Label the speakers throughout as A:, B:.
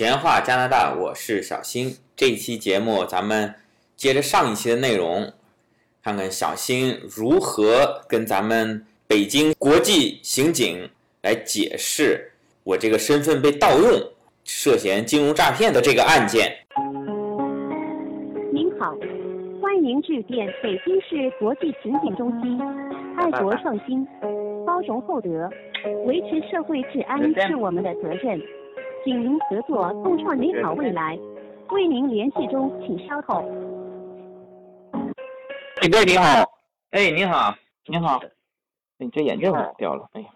A: 闲话加拿大，我是小新。这一期节目，咱们接着上一期的内容，看看小新如何跟咱们北京国际刑警来解释我这个身份被盗用、涉嫌金融诈骗的这个案件。
B: 您好，欢迎致电北京市国际刑警中心。爱国创新，包容厚德，维持社会治安是我们的责任。请您合作，共创美好未来。为您联系中，请稍后。
C: 警队你好，
A: 哎，你好，
C: 你好，你这眼镜掉了，哎呀，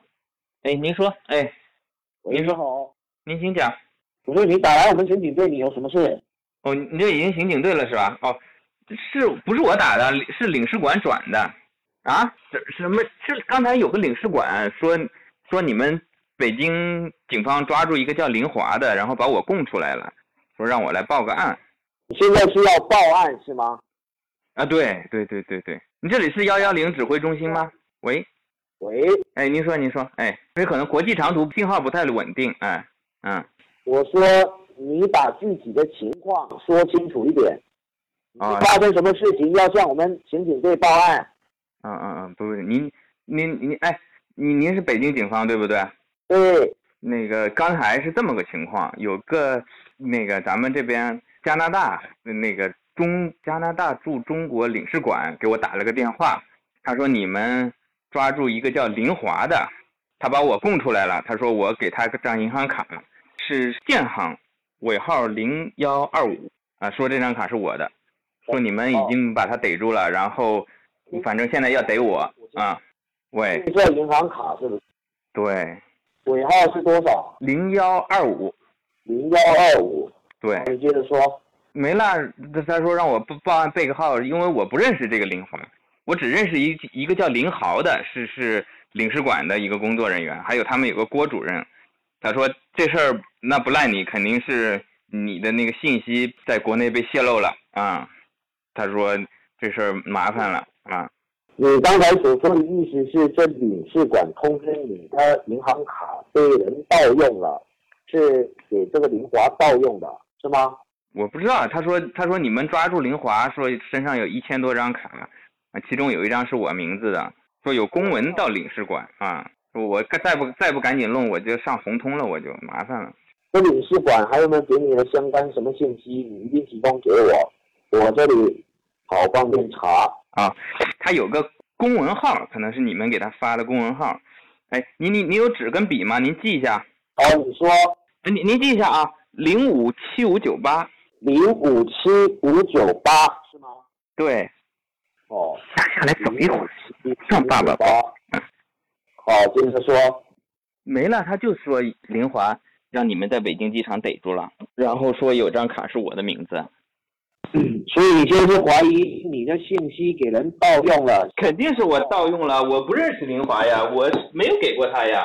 A: 哎，您说，哎，
C: 您说好，
A: 您请讲。
C: 我说你打来我们刑警队，你有什么事？
A: 哦，你这已经刑警队了是吧？哦，是不是我打的？是领事馆转的。啊？什什么？是刚才有个领事馆说说你们北京警方抓住一个叫林华的，然后把我供出来了，说让我来报个案。
C: 你现在是要报案是吗？
A: 啊，对对对对对，你这里是幺幺零指挥中心吗？喂，
C: 喂，
A: 哎，您说您说，哎，这可能国际长途信号不太稳定，哎，嗯。
C: 我说你把具体的情况说清楚一点。
A: 啊。
C: 发生什么事情要向我们刑警队报案？
A: 嗯嗯嗯，不是您您您哎，您您是北京警方对不对？
C: 对。
A: 那个刚才是这么个情况，有个那个咱们这边加拿大那个中加拿大驻中国领事馆给我打了个电话，他说你们抓住一个叫林华的，他把我供出来了，他说我给他个张银行卡，是建行尾号零幺二五啊，说这张卡是我的，说你们已经把他逮住了，然后。反正现在要逮我啊！喂，
C: 这银行卡是不是？
A: 对。
C: 尾号是多少？
A: 零幺二五。
C: 零幺二五。
A: 对。
C: 你接着说。
A: 没了，他说让我报报案备个号，因为我不认识这个林华，我只认识一一个叫林豪的，是是领事馆的一个工作人员，还有他们有个郭主任。他说这事儿那不赖你，肯定是你的那个信息在国内被泄露了啊。他说这事儿麻烦了。啊，
C: 你刚才所说的意思是，这领事馆通知你的银行卡被人盗用了，是给这个林华盗用的，是吗？
A: 我不知道，他说他说你们抓住林华，说身上有一千多张卡，啊，其中有一张是我名字的，说有公文到领事馆啊，我再不再不赶紧弄，我就上红通了，我就麻烦了。
C: 这领事馆还有没有给你的相关什么信息？你一定提供给我，我这里好方便查。
A: 啊，他有个公文号，可能是你们给他发的公文号。哎，您您您有纸跟笔吗？您记一下。
C: 哦，你说。
A: 您您记一下啊，零五七五九八。
C: 零五七五九八是吗？
A: 对。
C: 哦。
A: 打下来怎么一回事？上爸爸
C: 包。好，接着说。
A: 没了，他就说林华让你们在北京机场逮住了，然后说有张卡是我的名字。
C: 所以你就是怀疑你的信息给人盗用了？
A: 肯定是我盗用了，我不认识林华呀，我没有给过他呀。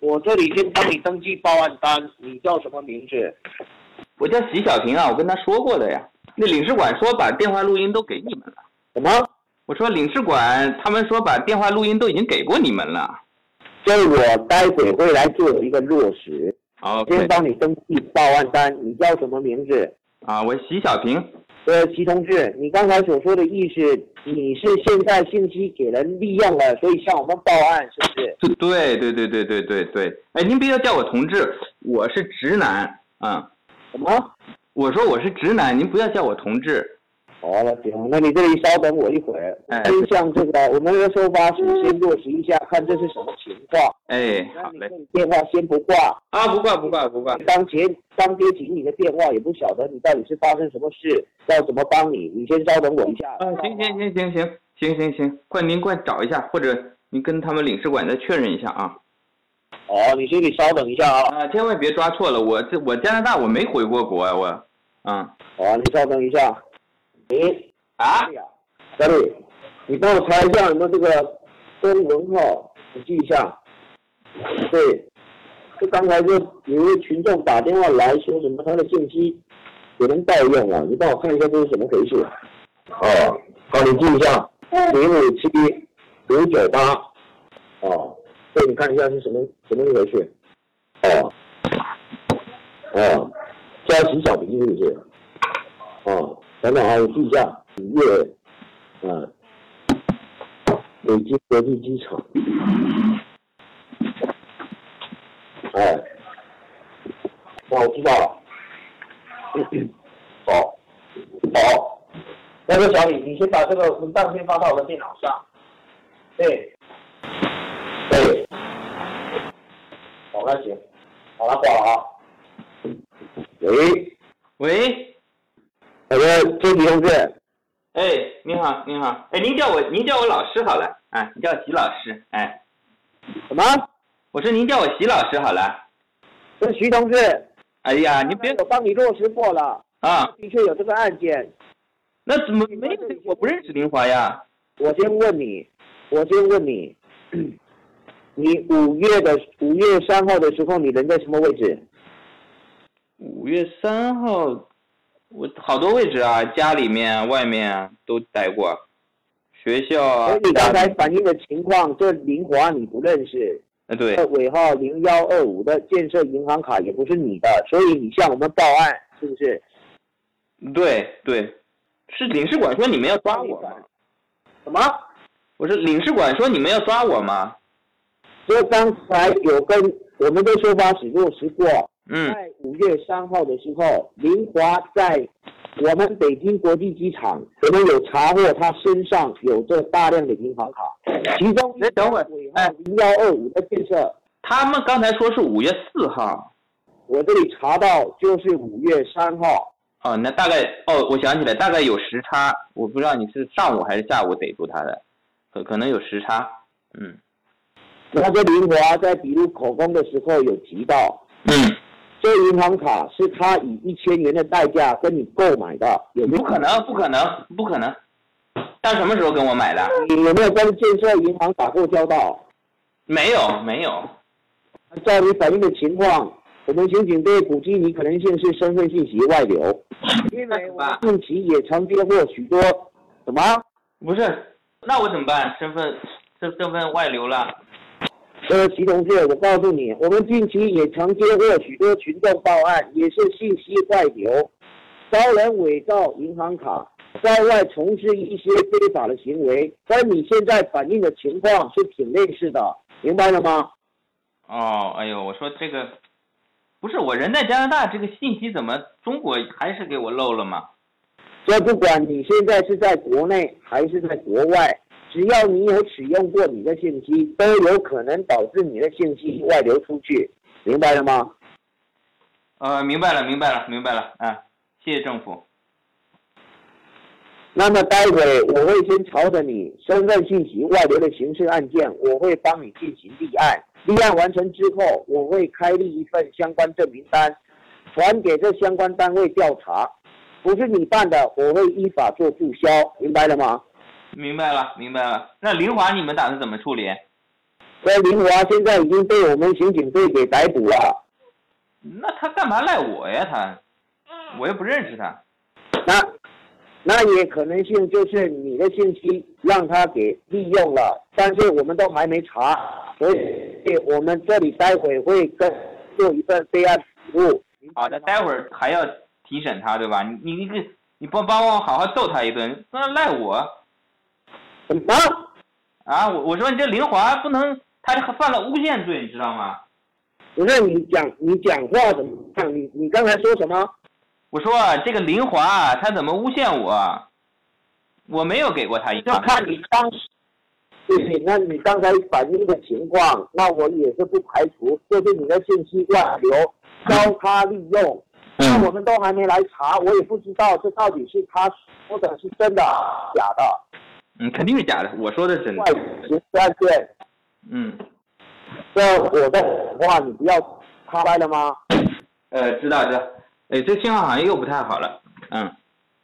C: 我这里先帮你登记报案单，你叫什么名字？
A: 我叫席小平啊，我跟他说过的呀。那领事馆说把电话录音都给你们了。
C: 什么？
A: 我说领事馆他们说把电话录音都已经给过你们了。
C: 所以我待会会来做一个落实。
A: 好，
C: 先帮你登记报案单，你叫什么名字？
A: 啊，我席小平。
C: 呃，席同志，你刚才所说的意思，你是现在信息给人利用了，所以向我们报案，是不是？
A: 对对对对对对对。哎，您不要叫我同志，我是直男啊。
C: 什么？
A: 我说我是直男，您不要叫我同志。
C: 好了，行，那你这里稍等我一会儿。
A: 哎，
C: 先向这个我们的收发室先落实一下，看这是什么情况。
A: 哎，好嘞。
C: 电话先不挂。
A: 啊，不挂不挂不挂。
C: 当前刚接起你的电话，也不晓得你到底是发生什么事，要怎么帮你？你先稍等我一下。
A: 啊，行行行行行行行行，快您快找一下，或者您跟他们领事馆再确认一下啊。
C: 哦，你先得稍等一下啊。
A: 啊，千万别抓错了，我这我加拿大我没回过国啊，我。嗯。
C: 好，你稍等一下。哎。
A: 啊，
C: 小李，你帮我查一下有没有这个公文号，你记一下。对，就刚才就有一位群众打电话来说什么他的信息有人盗用了，你帮我看一下这是什么回事。哦，好，你记一下，零五七五九八。哦，对，你看一下是什么什么一回事。哦，哦，加洗小明是不是？哦，等等啊，我记一下，五月，呃，北京国际机场，哎，哦，我知道了。好，好，那个小李，你先把这个文档先发到我的电脑上。对，对，好，那行，好了，挂了啊。喂，
A: 喂，
C: 那个周迪同志，
A: 哎，你好，你好，哎，您叫我您叫我老师好了，啊，你叫徐老师，哎，
C: 什么？
A: 我说您叫我徐老师好了。
C: 是徐同志，
A: 哎呀，你别
C: 我帮你落实过了，
A: 啊，
C: 的确有这个案件。
A: 那怎么没有？我不认识林华呀。
C: 我先问你，我先问你，你五月的五月三号的时候，你人在什么位置？
A: 五月三号，我好多位置啊，家里面、外面都待过，学校啊
C: 所以。你刚才反映的情况，这林华你不认识，
A: 呃，对
C: 这，尾号零幺二五的建设银行卡也不是你的，所以你向我们报案，是不是？
A: 对对，是领事馆说你们要抓我吗？
C: 什么？
A: 我说领事馆说你们要抓我吗？
C: 这刚才有跟我们的说法只落实过，
A: 嗯，
C: 在五月三号的时候，林华在我们北京国际机场，我们有查获他身上有这大量的银行卡，其中
A: 哎等会儿
C: 尾号零幺二五的建设，
A: 他们刚才说是五月四号。
C: 我这里查到就是五月三号，
A: 哦，那大概哦，我想起来，大概有时差，我不知道你是上午还是下午逮住他的，可可能有时差。嗯。
C: 那个林华在笔录口供的时候有提到，
A: 嗯，
C: 这银行卡是他以一千元的代价跟你购买的，有没有
A: 不可能，不可能，不可能。他什么时候跟我买的？
C: 你有没有跟建设银行打过交道？
A: 没有，没有。
C: 照你反映的情况，我们刑警队估计你可能性是身份信息外流，因为我们近期也曾接获许多什么？
A: 不是，那我怎么办？身份身身份外流了。
C: 呃，齐同志，我告诉你，我们近期也曾接获许多群众报案，也是信息外流，招人伪造银行卡，在外从事一些非法的行为，跟你现在反映的情况是挺类似的，明白了吗？
A: 哦，哎呦，我说这个，不是我人在加拿大，这个信息怎么中国还是给我漏了吗？
C: 这不管你现在是在国内还是在国外，只要你有使用过你的信息，都有可能导致你的信息外流出去，明白了吗？
A: 呃，明白了，明白了，明白了，啊，谢谢政府。
C: 那么待会我会先朝着你身份信息外流的刑事案件，我会帮你进行立案。立案完成之后，我会开立一份相关证明单，传给这相关单位调查。不是你办的，我会依法做注销，明白了吗？
A: 明白了，明白了。那林华你们打算怎么处理？
C: 这林华现在已经被我们刑警队给逮捕了。
A: 那他干嘛赖我呀？他，我又不认识他。
C: 那那也可能性就是你的信息让他给利用了，但是我们都还没查，所以我们这里待会会跟做一份备案笔录。
A: 好的，待会儿还要提审他，对吧？你你你你帮帮我好好揍他一顿，那赖我
C: 什么？
A: 啊！我我说你这林华不能，他犯了诬陷罪，你知道吗？
C: 不是你讲你讲话怎么样？你你刚才说什么？
A: 我说这个林华他怎么诬陷我？我没有给过他一
C: 要
A: 张。
C: 看你当时，对对，那你刚才反映的情况，那我也是不排除，就是你的信息外流，交叉利用。那我们都还没来查，我也不知道这到底是他说的是真的假的。
A: 嗯，肯定是假的。我说的是真的。
C: 刑事案件，
A: 嗯，
C: 这我的话你不要插白了吗？
A: 呃，知道知道。哎，这信号好像又不太好了。嗯，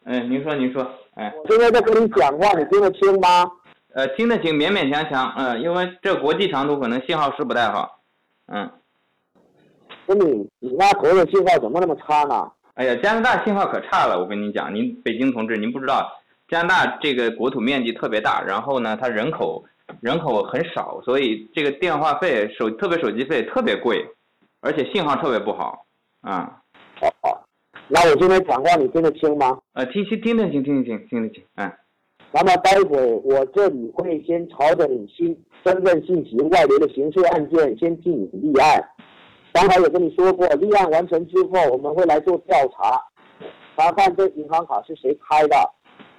A: 哎，您说您说，哎，
C: 我现在在跟你讲话，你听得清吗？
A: 呃，听得清，勉勉强强。嗯，因为这国际长途可能信号是不太好。嗯，
C: 那你你那国的信号怎么那么差呢？
A: 哎呀，加拿大信号可差了，我跟你讲，您北京同志，您不知道，加拿大这个国土面积特别大，然后呢，它人口人口很少，所以这个电话费手特别手机费特别贵，而且信号特别不好。啊、
C: 好好，那我今天讲话你听得清吗？
A: 呃，听听听得清，听得清，听得清。嗯，
C: 那么待会我这里会先朝着你新身份信息外流的刑事案件先进行立案。刚才也跟你说过，立案完成之后，我们会来做调查，查看这银行卡是谁开的，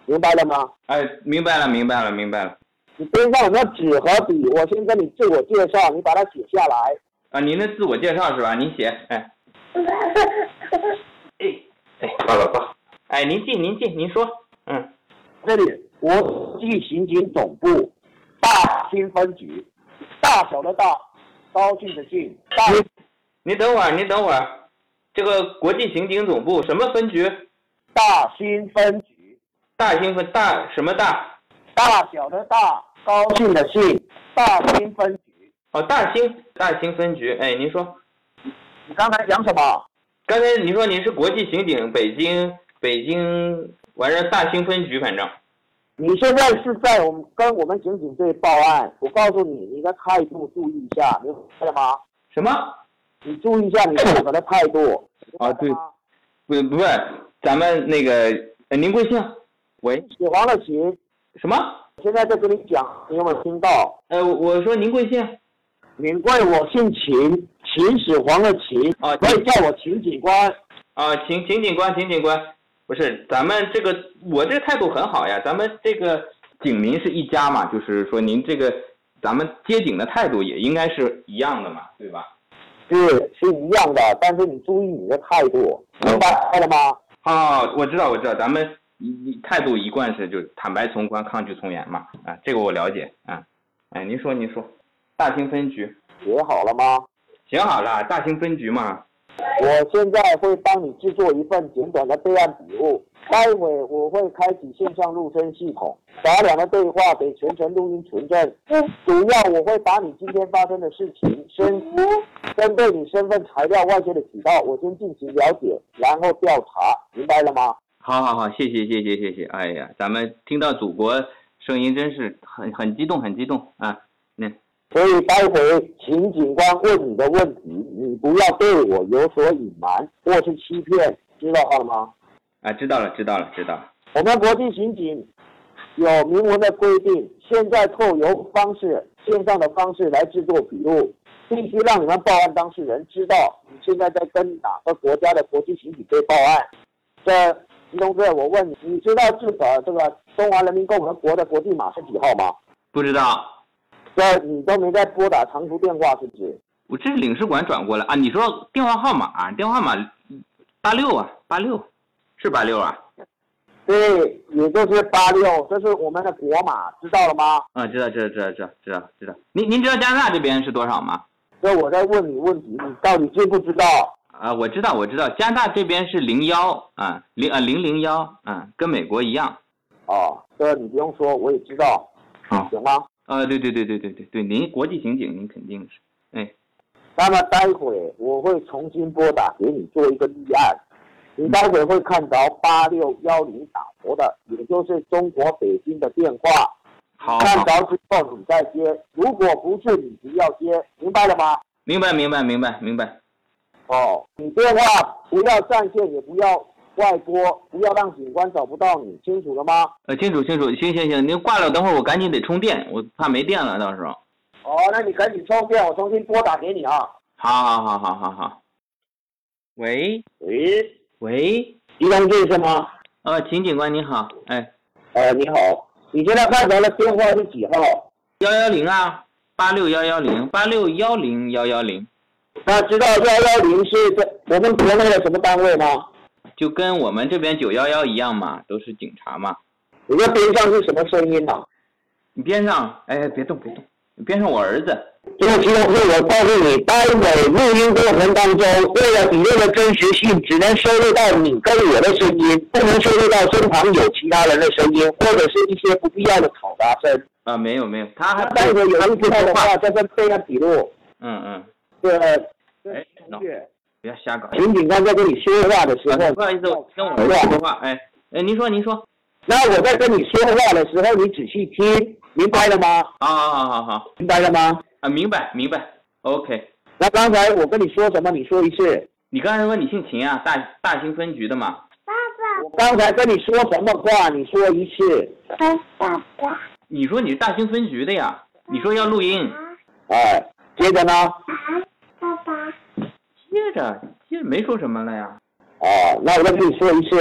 C: 明白了吗？
A: 哎，明白了，明白了，明白了。
C: 你边上有没有纸和笔？我先跟你自我介绍，你把它写下来。
A: 啊，您的自我介绍是吧？您写，哎。哎 哎，
C: 报了报。
A: 哎，您进，您进，您说。嗯，
C: 这里国际刑警总部大兴分局，大小的大，高兴的兴，大。
A: 你等会儿，你等会儿，这个国际刑警总部什么分局？
C: 大兴分局。
A: 大兴和大什么大？
C: 大小的大，高兴的兴，大兴分局。
A: 哦，大兴大兴分局。哎，您说。
C: 你刚才讲什么？
A: 刚才你说您是国际刑警，北京北京完事大兴分局，反正。
C: 你现在是在我们跟我们刑警队报案，我告诉你，你的态度注意一下，明白了吗？
A: 什么？
C: 你注意一下你负责的态度。
A: 啊，对，不不是，咱们那个，呃您贵姓？喂。
C: 写黄了琴。
A: 什么？
C: 现在在跟你讲，你有没有听到？
A: 呃，我说您贵姓？
C: 您贵，我姓秦，秦始皇的秦。
A: 啊，
C: 可以叫我秦警官。
A: 啊，秦秦警官，秦警官，不是，咱们这个我这个态度很好呀，咱们这个警民是一家嘛，就是说您这个咱们接警的态度也应该是一样的嘛，对吧？
C: 对，是一样的，但是你注意你的态度，明白了吗？
A: 啊，我知道，我知道，咱们一态度一贯是就坦白从宽，抗拒从严嘛，啊，这个我了解啊，哎，您说您说，大兴分局
C: 写好了吗？
A: 写好了，大兴分局嘛。
C: 我现在会帮你制作一份简短的备案笔录，待会我会开启线上录声系统，把两个对话给全程录音存证。主要我会把你今天发生的事情，身针对你身份材料外泄的渠道，我先进行了解，然后调查，明白了吗？
A: 好好好，谢谢谢谢谢谢。哎呀，咱们听到祖国声音真是很很激动很激动啊！那。
C: 所以待会请警官问你的问题，你不要对我有所隐瞒或是欺骗，知道了吗？
A: 啊，知道了，知道了，知道了。
C: 我们国际刑警有明文的规定，现在透由方式、线上的方式来制作笔录，必须让你们报案当事人知道你现在在跟哪个国家的国际刑警队报案。这，吉同志，我问你，你知道这个这个中华人民共和国的国际码是几号吗？
A: 不知道。
C: 这你都没在拨打长途电话，是不是？
A: 我这是领事馆转过来啊。你说电话号码，电话号码八六啊，八六，是八六啊？
C: 对，也就是八六，这是我们的国码，知道了吗？
A: 嗯，知道，知道，知道，知道，知道，知道。您您知道加拿大这边是多少吗？
C: 这我在问你问题，你到底知不知道？
A: 啊，我知道，我知道，加拿大这边是零幺啊，零啊零零幺啊，跟美国一样。
C: 哦，这你不用说，我也知道。
A: 啊，
C: 行吗？
A: 啊，对对对对对对对，您国际刑警，您肯定是，哎，
C: 那么待会我会重新拨打给你做一个立案，你待会会看到八六幺零打头的，也就是中国北京的电话，
A: 好，
C: 看着之后你再接，如果不是你不要接，明白了吗？
A: 明白明白明白明白，
C: 哦，你电话不要占线，也不要。外拨，不要让警官找不到你，清楚了吗？
A: 呃，清楚清楚，行行行，您挂了，等会儿我赶紧得充电，我怕没电了，到时候。
C: 哦，那你赶紧充电，我重新拨打给你啊。
A: 好好好好好好。喂
C: 喂
A: 喂，
C: 一同志是吗？
A: 呃，秦警官你好，哎，
C: 呃你好，你现在看到的电话是几号？
A: 幺幺零啊，八六幺幺零，八六幺零幺幺零。
C: 那知道幺幺零是在我们国内的什么单位吗？
A: 就跟我们这边九幺幺一样嘛，都是警察嘛。
C: 你这边上是什么声音呢？
A: 你边上，哎，别动别动，你边上我儿子。
C: 这个情况是我告诉你，待会录音过程当中，为了笔录的真实性，只能收录到你跟我的声音，不能收录到身旁有其他人的声音，或者是一些不必要的嘈杂声。
A: 啊，没有没有，他还
C: 待会有人知道的话，这份备案笔录。
A: 嗯嗯。
C: 对。
A: 哎，同不要瞎搞！
C: 秦警官在跟你说话的时候，
A: 不好意思，我跟我儿子说话。哎哎，您说您说，
C: 那我在跟你说话的时候，你仔细听，明白了吗？
A: 好好好好好，
C: 明白了吗？
A: 啊，明白明白。OK。
C: 那刚才我跟你说什么？你说一次。
A: 你刚才说你姓秦啊，大大兴分局的嘛？
C: 爸爸我刚才跟你说什么话？你说一次。
A: 你说你是大兴分局的呀？你说要录音，
C: 哎，接着呢？
A: 接着接着没说什么了呀？
C: 哦，那我再跟你说一次，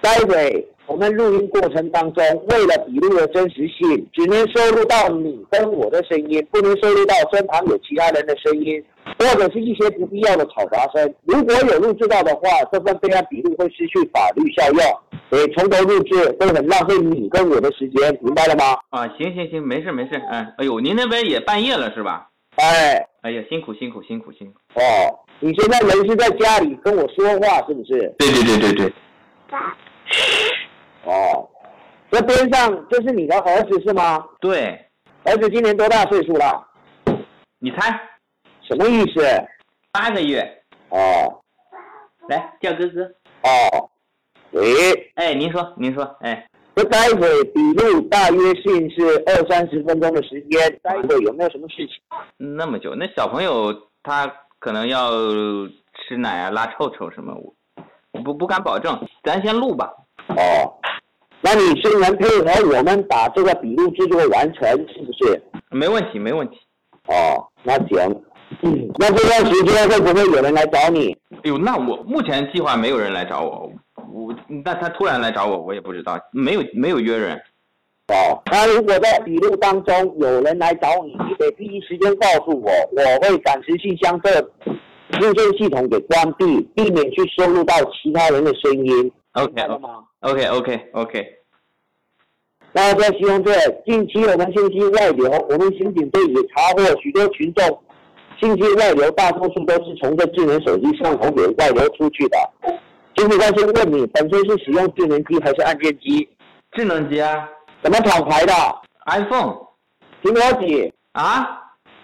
C: 待会我们录音过程当中，为了笔录的真实性，只能收录到你跟我的声音，不能收录到身旁有其他人的声音，或者是一些不必要的嘈杂声。如果有录制到的话，这份备案笔录会失去法律效用，所以从头录制会很浪费你跟我的时间，明白了吗？
A: 啊，行行行，没事没事，哎，哎呦，您那边也半夜了是吧？
C: 哎，
A: 哎呀，辛苦辛苦辛苦辛苦。
C: 哦，你现在人是在家里跟我说话是不是？
A: 对对对对对，
C: 哦，这边上这是你的儿子是吗？
A: 对，
C: 儿子今年多大岁数了？
A: 你猜，
C: 什么意思？
A: 八个月，
C: 哦
A: 来叫哥哥。
C: 哦，喂，
A: 哎，您说您说，哎，
C: 这待会笔录大约性是二三十分钟的时间，待会有没有什么事情？
A: 那么久，那小朋友他可能要吃奶啊、拉臭臭什么，我不不敢保证，咱先录吧。
C: 哦，那你虽然配合我们把这个笔录制作完成，是不是？
A: 没问题，没问题。
C: 哦，那行。嗯，那这段时间会不会有人来找你？
A: 哎呦，那我目前计划没有人来找我，我那他突然来找我，我也不知道，没有没有约人。
C: 哦，那如果在笔录当中有人来找你，你得第一时间告诉我，我会暂时性将这录件系统给关闭，避免去收录到其他人的声音。
A: OK
C: 吗
A: ？OK OK OK，
C: 那在使用这近期我们信息外流，我们刑警队也查获许多群众信息外流，大多数都是从这智能手机上头给外流出去的。刑警官先问你，本身是使用智能机还是按键机？
A: 智能机啊
C: 什么厂牌的
A: ？，iPhone
C: 苹果几？
A: 啊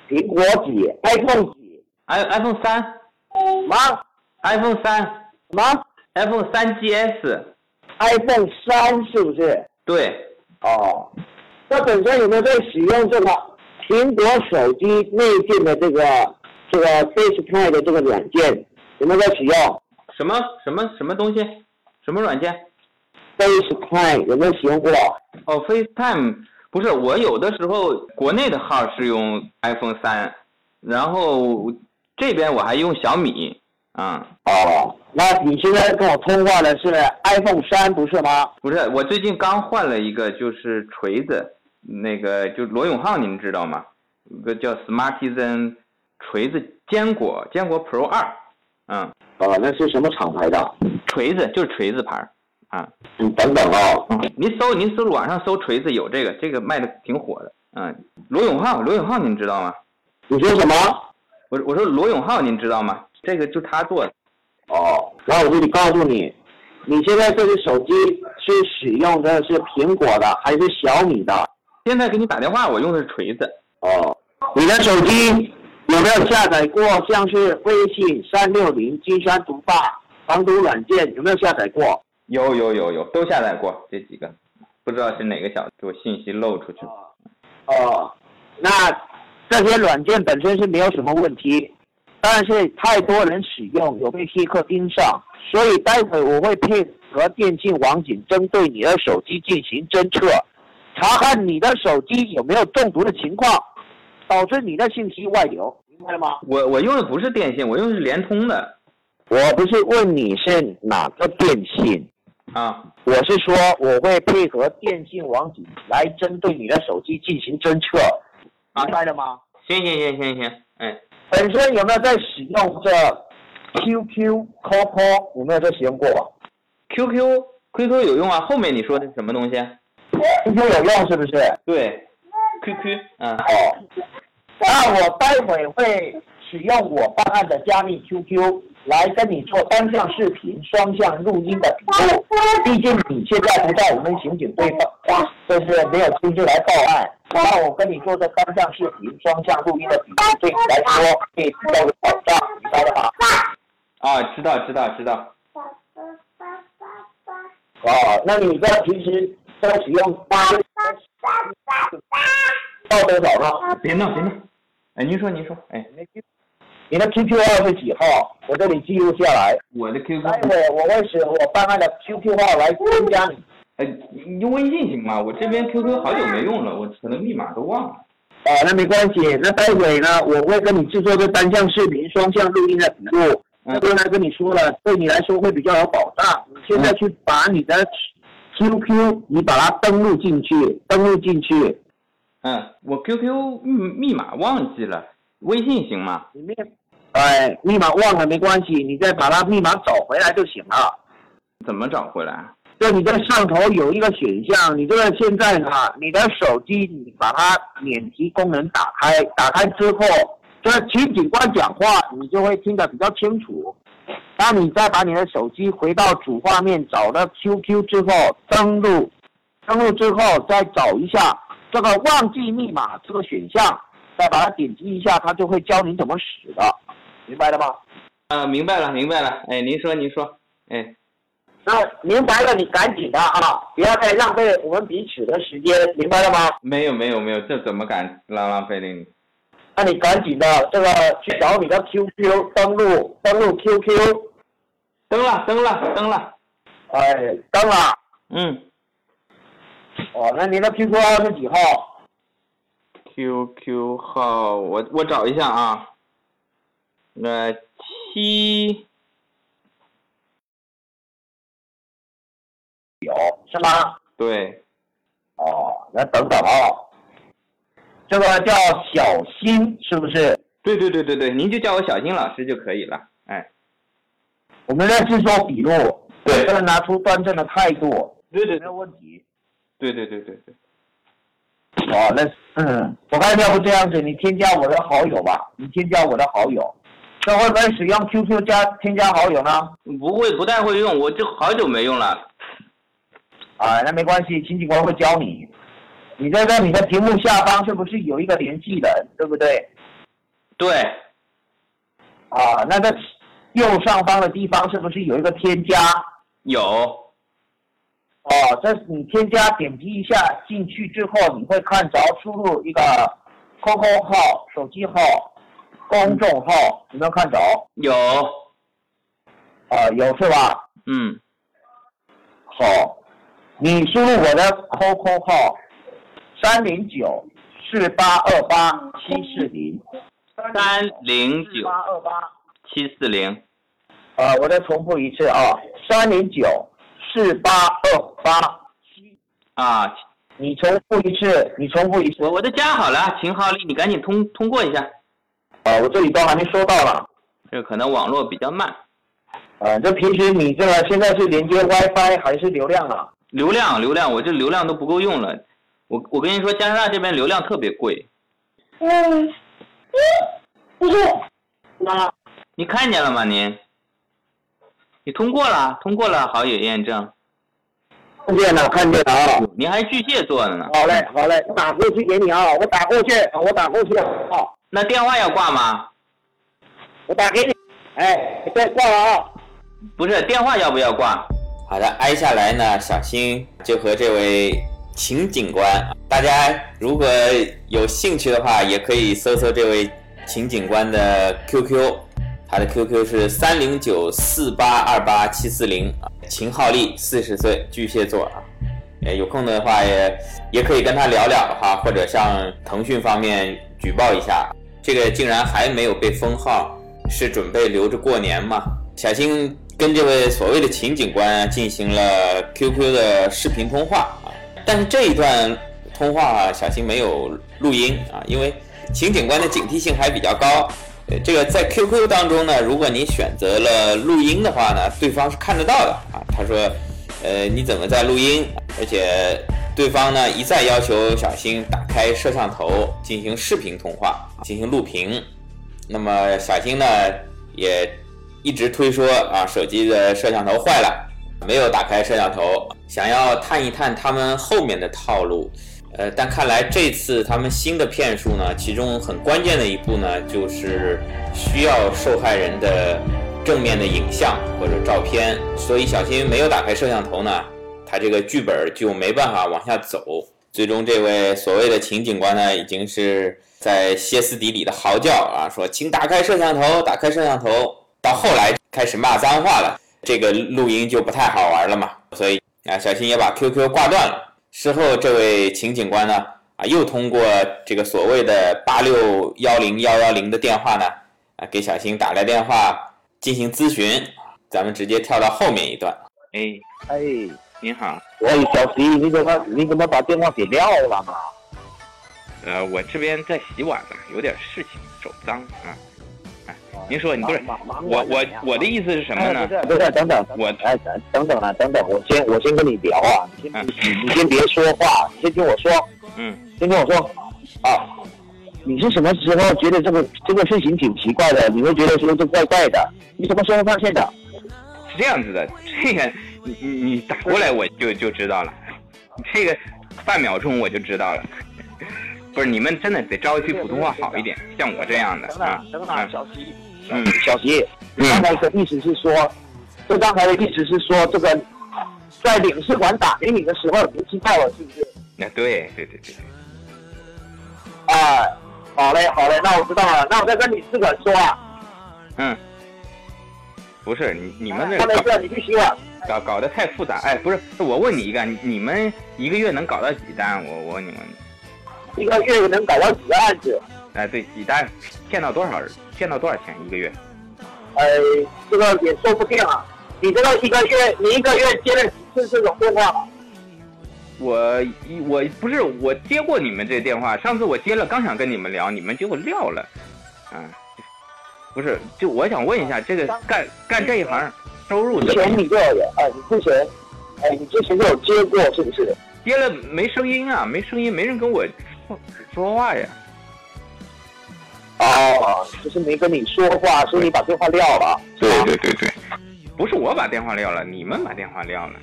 C: 苹果几？iPhone 几
A: ？，i iPhone 三
C: 什么
A: ？，iPhone 三
C: 什么
A: ，iPhone 三
C: GS，？iPhone 三是不是？
A: 对，
C: 哦，那本身有没有在使用这个苹果手机内建的这个这个 FaceTime 的这个软件？有没有在使用
A: 什么什么什么东西，什么软件？
C: FaceTime？有没有使用过？
A: 哦，FaceTime 不是，我有的时候国内的号是用 iPhone 三，然后这边我还用小米，嗯、
C: 哦，那你现在跟我通话的是 iPhone 三不是吗？
A: 不是，我最近刚换了一个，就是锤子，那个就罗永浩，您知道吗？有个叫 Smartisan 锤子坚果坚果 Pro 二，嗯，
C: 哦，那是什么厂牌的？
A: 锤子就是锤子牌儿，啊，
C: 嗯，等等哦。
A: 嗯，您搜您搜网上搜锤子有这个，这个卖的挺火的，嗯，罗永浩罗永浩您知道吗？
C: 你说什么？
A: 我我说罗永浩您知道吗？这个就他做的，
C: 哦，然后我就得告诉你，你现在这个手机是使用的是苹果的还是小米的？
A: 现在给你打电话，我用的是锤子，
C: 哦，你的手机有没有下载过像是微信、三六零、金山毒霸、防毒软件？有没有下载过？
A: 有有有有都下载过这几个，不知道是哪个小子给我信息漏出去了。
C: 哦，那这些软件本身是没有什么问题，但是太多人使用，有被黑客盯上，所以待会我会配合电信网警针对你的手机进行侦测，查看你的手机有没有中毒的情况，导致你的信息外流，明白了吗？
A: 我我用的不是电信，我用的是联通的
C: 我不是问你是哪个电信，
A: 啊。
C: 我是说我会配合电信网警来针对你的手机进行侦测，
A: 啊
C: 明白了吗？
A: 行行行行行，哎，
C: 本身有没有在使用这 QQ、QQ？有没有在使用过
A: ，QQ QQ 有用啊。后面你说的是什么东西
C: ？？QQ 有用是不是？
A: 对，QQ，嗯，
C: 哦，那我待会会使用我办案的加密 QQ 来跟你做单向视频、双向录音的笔录。毕竟你现在不在我们刑警队报，就是没有亲自来报案。那我跟你做的单向视频、双向录音的笔录，对你来说可以提高保障，明白了吗？
A: 啊，知道知道知道。
C: 哦，那你在平时在使用八到多少呢？
A: 别闹别闹，哎，您说您说，哎，
C: 你的 QQ 号是几号？我这里记录下来。
A: 我的 QQ，
C: 待会我会使我办案的 QQ 号来添加你。
A: 呃，你用微信行吗？我这边 QQ 好久没用了，我可能密码都忘了。
C: 啊，那没关系。那待会呢，我会跟你制作这单向视频、双向录音的笔录。
A: 嗯
C: 刚才跟你说了，对你来说会比较有保障。你现在去把你的 QQ，你把它登录进去，登录进去，
A: 嗯，我 QQ 密密码忘记了，微信行吗？
C: 里面，哎，密码忘了没关系，你再把它密码找回来就行了。
A: 怎么找回来？
C: 就你在上头有一个选项，你这个现在哈，你的手机你把它免提功能打开，打开之后，这请警官讲话，你就会听得比较清楚。当你再把你的手机回到主画面，找到 QQ 之后，登录，登录之后再找一下这个忘记密码这个选项，再把它点击一下，它就会教你怎么使的，明白了吗？
A: 啊，明白了，明白了。哎，您说，您说。哎，
C: 那明白了，你赶紧的啊，不要再浪费我们彼此的时间，明白了吗？
A: 没有，没有，没有，这怎么敢浪浪费了你？
C: 那你赶紧的这个去找你的 QQ 登录，登录 QQ，
A: 登了，登了，登了。
C: 哎，登了。
A: 嗯
C: 哦，那您的 QQ 号是几号？
A: ，QQ 号，我我找一下啊。那，七
C: 有是吗？
A: 对，
C: 哦，那等等啊。这个叫小新是不是？
A: 对对对对对，您就叫我小新老师就可以了。哎，
C: 我们在制作笔录，
A: 对
C: 不能拿出端正的态度，
A: 对对
C: 没有问题。
A: 对对对对对。
C: 哦，那嗯，我看要不这样子，你添加我的好友吧，你添加我的好友。这会不会使用 QQ 加添加好友呢？
A: 不会，不太会用，我就好久没用了。
C: 啊，那没关系，秦警官会教你。你在这你的屏幕下方是不是有一个联系人，对不对？
A: 对，
C: 啊，那在右上方的地方是不是有一个添加？
A: 有，
C: 哦，这你添加点击一下进去之后，你会看着输入一个 QQ 号、手机号、公众号，有没有看着？
A: 有，
C: 啊，有是吧？
A: 嗯，
C: 好，你输入我的 QQ 号三零九四八二八七四零
A: 三零九
C: 八二八。
A: 七四零，
C: 呃，我再重复一次啊，三零九四八二八七。
A: 啊，
C: 你重复一次，你重复一次。
A: 我我都加好了，秦浩丽，你赶紧通通过一下，
C: 啊，我这里都还没收到了。
A: 这可能网络比较慢，
C: 啊，这平时你这个现在是连接 WiFi 还是流量啊？
A: 流量流量，我这流量都不够用了。我我跟你说，加拿大这边流量特别贵，
C: 嗯，不是，那
A: 你看见了吗？您，你通过了，通过了好友验证，
C: 看见了，看见了啊。
A: 您还巨蟹座的呢。
C: 好嘞，好嘞，我打过去给你啊，我打过去，我打过去啊，
A: 那电话要挂吗？
C: 我打给你。哎，别挂了啊。
A: 不是，电话要不要挂？
D: 好的，挨下来呢，小新就和这位秦警官，大家如果有兴趣的话，也可以搜搜这位秦警官的 QQ，他的 QQ 是三零九四八二八七四零啊，秦浩利，四十岁，巨蟹座啊。呃，有空的话也也可以跟他聊聊哈，或者向腾讯方面举报一下，这个竟然还没有被封号，是准备留着过年吗？小新跟这位所谓的秦警官进行了 QQ 的视频通话啊，但是这一段通话，小新没有录音啊，因为秦警官的警惕性还比较高。这个在 QQ 当中呢，如果你选择了录音的话呢，对方是看得到的啊。他说，呃，你怎么在录音？而且对方呢一再要求小新打开摄像头进行视频通话，进行录屏。那么小新呢也一直推说啊，手机的摄像头坏了，没有打开摄像头，想要探一探他们后面的套路。呃，但看来这次他们新的骗术呢，其中很关键的一步呢，就是需要受害人的正面的影像或者照片。所以小新没有打开摄像头呢，他这个剧本就没办法往下走。最终这位所谓的秦警官呢，已经是在歇斯底里的嚎叫啊，说请打开摄像头，打开摄像头。到后来开始骂脏话了，这个录音就不太好玩了嘛，所以啊，小新也把 QQ 挂断了。事后这位秦警官呢，啊，又通过这个所谓的八六幺零幺幺零的电话呢，啊，给小新打来电话进行咨询。咱们直接跳到后面一段。
A: 哎
C: 哎，
A: 您好，
C: 喂，小徐，你怎么你怎么把电话给撂了嘛？
A: 呃，我这边在洗碗呢，有点事情，手脏啊。哎，您说，你不是
C: 忙忙
A: 我我我的意思是什么呢？
C: 不是，等等，
A: 我
C: 哎，等等等啊，等等，我先我先跟你聊啊，你先
A: 嗯
C: 你你先别说话，你先听我说，
A: 嗯，
C: 先听我说啊，你是什么时候觉得这个这个事情挺奇怪的？你会觉得说这怪怪的？你什么时候发现的？
A: 是这样子的，这个你你你打过来我就就知道了，这个半秒钟我就知道了。不是你们真的得招一句普通话好一点，像我这样的
C: 等
A: 啊
C: 等等等，
A: 啊，
C: 小徐，
A: 嗯
C: 小徐，
A: 嗯
C: 刚才的意思是说，这刚才的意思是说，这个在领事馆打给你的时候，你知道了是不是？
A: 那对对对对对，
C: 啊，好嘞好嘞，那我知道了，那我再跟领事馆说啊。
A: 嗯，不是你你们那搞
C: 他没事，你去洗碗。
A: 搞搞得太复杂，哎，不是，我问你一个，你你们一个月能搞到几单？我我问你们，
C: 一个月能搞到几个案子？
A: 哎，对，几单，骗到多少人？骗到多少钱一个月？
C: 呃，这个也说不定啊。你这个一个月，你一个月接了几次这种电话？
A: 我一我不是我接过你们这电话，上次我接了，刚想跟你们聊，你们结果撂了，啊，不是，就我想问一下，这个干干这一行收入
C: 之
A: 怎么样？
C: 前你就有，哎，你之前，哎，你之前就有接过是不是？
A: 接了没声音啊，没声音，没人跟我说说话呀。
C: 哦，就是没跟你说话，所以你把电话撂了。是吧
A: 对对对，不是我把电话撂了，你们把电话撂了。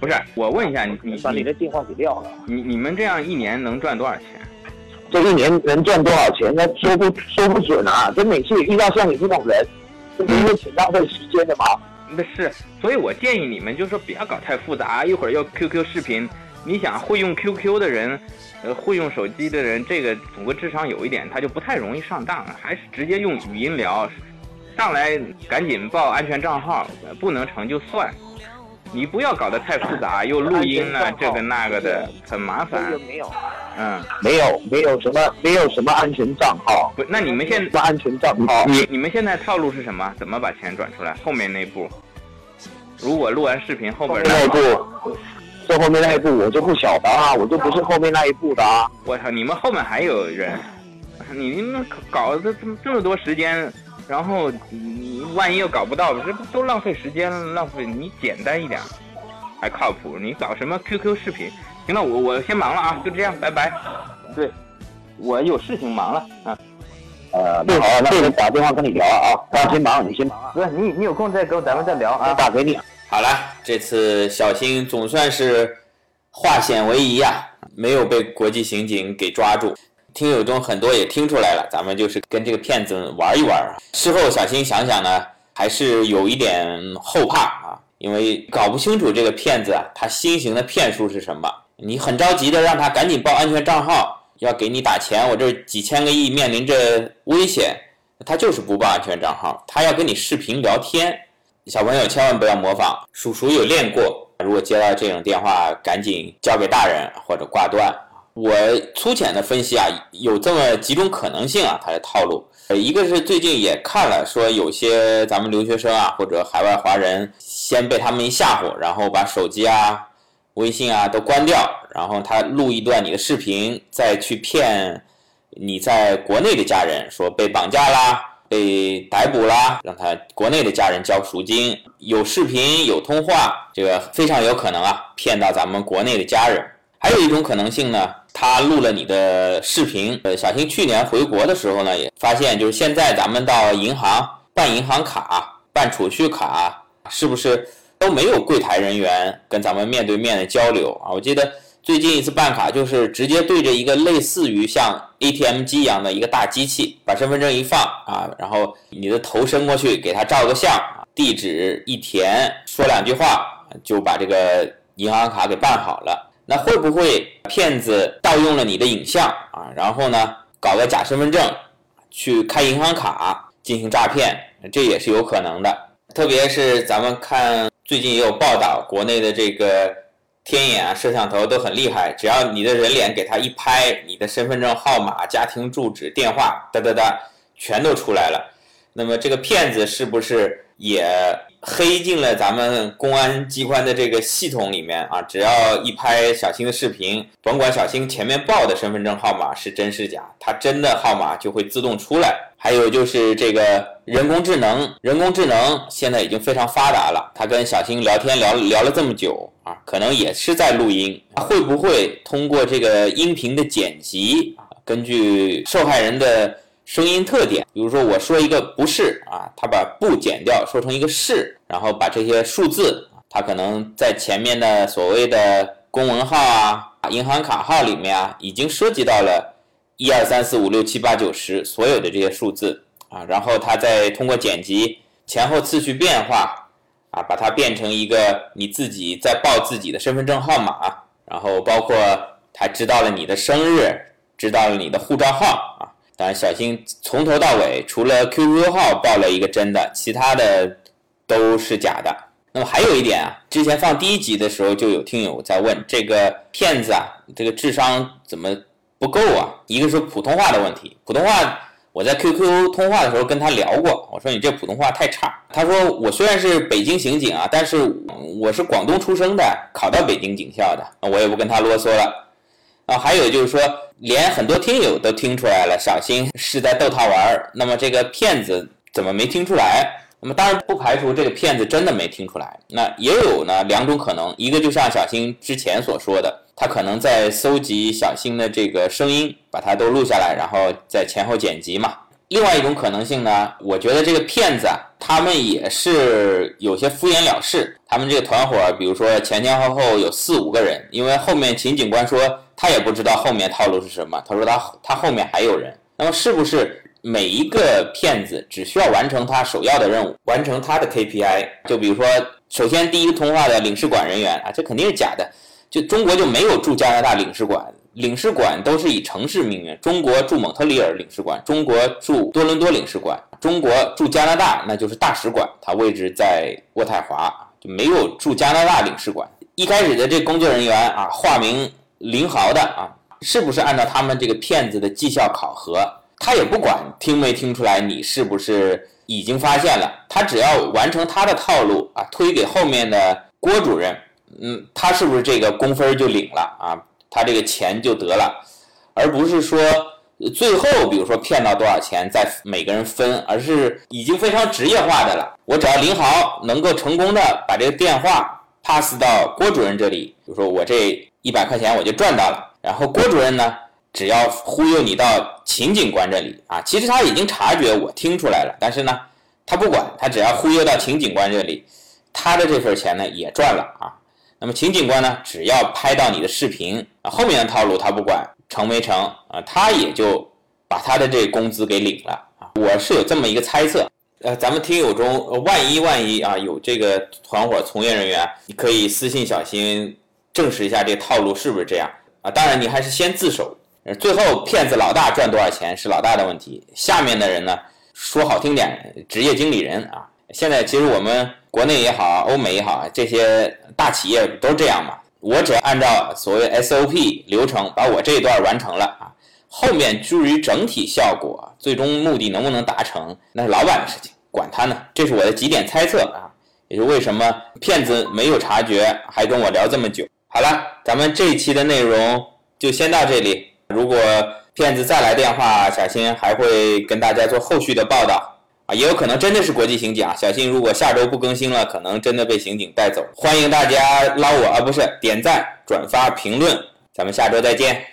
A: 不是，我问一下你你你
C: 把你的电话给撂了。
A: 你你们这样一年能赚多少钱？
C: 这一年能赚多少钱？那说不说不准啊！这每次遇到像你这种人，这不是挺浪费时间的吗？
A: 那是，所以我建议你们就说不要搞太复杂，一会儿要 QQ 视频，你想会用 QQ 的人，呃，会用手机的人，这个总归智商有一点，他就不太容易上当，还是直接用语音聊，上来赶紧报安全账号，不能成就算。你不要搞得太复杂，又录音啊，这个那个的，很麻烦。
C: 没有，
A: 嗯，
C: 没有，没有什么，没有什么安全账号，
A: 不，那你们现
C: 在安全账号？
A: 你你们现在套路是什么？怎么把钱转出来？后面那步，如果录完视频后
C: 面那步，这后面那一步我就不晓得啊，我就不是后面那一步的啊。
A: 我操，你们后面还有人，你你们搞这这么这么多时间，然后你万一又搞不到，这不都浪费时间了？浪费你简单一点，还靠谱。你搞什么 QQ 视频？行了，我我先忙了啊，就这样，拜拜。对，我有事情忙了啊。
C: 呃，那好，那我打电话跟你聊啊，啊，先忙，你先忙啊，
A: 不是你你有空再跟咱们再聊
C: 我
A: 啊。
C: 打给你。
D: 好了，这次小新总算是化险为夷呀、没有被国际刑警给抓住。听友中很多也听出来了，咱们就是跟这个骗子玩一玩啊。事后小新想想呢，还是有一点后怕啊，因为搞不清楚这个骗子啊，他新型的骗术是什么。你很着急的让他赶紧报安全账号，要给你打钱，我这几千个亿面临着危险，他就是不报安全账号，他要跟你视频聊天。小朋友千万不要模仿，叔叔有练过。如果接到这种电话，赶紧交给大人或者挂断。我粗浅的分析啊，有这么几种可能性啊，它的套路。呃，一个是最近也看了，说有些咱们留学生啊或者海外华人，先被他们一吓唬，然后把手机啊、微信啊都关掉，然后他录一段你的视频，再去骗你在国内的家人，说被绑架啦。被逮捕啦，让他国内的家人交赎金，有视频有通话，这个非常有可能啊骗到咱们国内的家人。还有一种可能性呢，他录了你的视频。呃，小新去年回国的时候呢，也发现就是现在咱们到银行办银行卡、办储蓄卡，是不是都没有柜台人员跟咱们面对面的交流啊？我记得最近一次办卡就是直接对着一个类似于像 ATM 机一样的一个大机器，把身份证一放啊，然后你的头伸过去给他照个相，地址一填，说两句话就把这个银行卡给办好了。那会不会骗子盗用了你的影像啊？然后呢，搞个假身份证，去开银行卡进行诈骗，这也是有可能的。特别是咱们看最近也有报道，国内的这个天眼啊、摄像头都很厉害，只要你的人脸给他一拍，你的身份证号码、家庭住址、电话，哒哒哒，全都出来了。那么这个骗子是不是也？黑进了咱们公安机关的这个系统里面啊，只要一拍小青的视频，甭管小青前面报的身份证号码是真是假，他真的号码就会自动出来。还有就是这个人工智能，人工智能现在已经非常发达了，他跟小新聊天聊聊了这么久啊，可能也是在录音，会不会通过这个音频的剪辑，根据受害人的。声音特点，比如说我说一个不是啊，他把不剪掉，说成一个是，然后把这些数字，他可能在前面的所谓的公文号啊、银行卡号里面啊，已经涉及到了一二三四五六七八九十所有的这些数字啊，然后他再通过剪辑前后次序变化啊，把它变成一个你自己在报自己的身份证号码，然后包括他知道了你的生日，知道了你的护照号啊。当然，小新从头到尾除了 QQ 号报了一个真的，其他的都是假的。那么还有一点啊，之前放第一集的时候就有听友在问，这个骗子啊，这个智商怎么不够啊？一个是普通话的问题，普通话我在 QQ 通话的时候跟他聊过，我说你这普通话太差。他说我虽然是北京刑警啊，但是我是广东出生的，考到北京警校的，我也不跟他啰嗦了。啊，还有就是说。连很多听友都听出来了，小新是在逗他玩儿。那么这个骗子怎么没听出来？那么当然不排除这个骗子真的没听出来。那也有呢两种可能，一个就像小新之前所说的，他可能在搜集小新的这个声音，把它都录下来，然后在前后剪辑嘛。另外一种可能性呢，我觉得这个骗子啊，他们也是有些敷衍了事。他们这个团伙，比如说前前后后有四五个人，因为后面秦警官说。他也不知道后面套路是什么。他说他他后面还有人。那么是不是每一个骗子只需要完成他首要的任务，完成他的 KPI？就比如说，首先第一个通话的领事馆人员啊，这肯定是假的。就中国就没有驻加拿大领事馆，领事馆都是以城市命名。中国驻蒙特利尔领事馆，中国驻多伦多领事馆，中国驻加拿大那就是大使馆，它位置在渥太华，就没有驻加拿大领事馆。一开始的这工作人员啊，化名。林豪的啊，是不是按照他们这个骗子的绩效考核？他也不管听没听出来，你是不是已经发现了？他只要完成他的套路啊，推给后面的郭主任，嗯，他是不是这个工分就领了啊？他这个钱就得了，而不是说最后比如说骗到多少钱再每个人分，而是已经非常职业化的了。我只要林豪能够成功的把这个电话 pass 到郭主任这里，比如说我这。一百块钱我就赚到了，然后郭主任呢，只要忽悠你到秦警官这里啊，其实他已经察觉我听出来了，但是呢，他不管，他只要忽悠到秦警官这里，他的这份钱呢也赚了啊。那么秦警官呢，只要拍到你的视频啊，后面的套路他不管成没成啊，他也就把他的这工资给领了啊。我是有这么一个猜测，呃，咱们听友中万一万一啊有这个团伙从业人员，你可以私信小新。证实一下这套路是不是这样啊？当然，你还是先自首。最后，骗子老大赚多少钱是老大的问题，下面的人呢，说好听点，职业经理人啊。现在其实我们国内也好，欧美也好，这些大企业都这样嘛。我只要按照所谓 SOP 流程把我这一段完成了啊，后面至于整体效果、最终目的能不能达成，那是老板的事情，管他呢。这是我的几点猜测啊，也是为什么骗子没有察觉，还跟我聊这么久。好了，咱们这一期的内容就先到这里。如果骗子再来电话，小新还会跟大家做后续的报道啊，也有可能真的是国际刑警啊。小新如果下周不更新了，可能真的被刑警带走。欢迎大家捞我啊，不是点赞、转发、评论，咱们下周再见。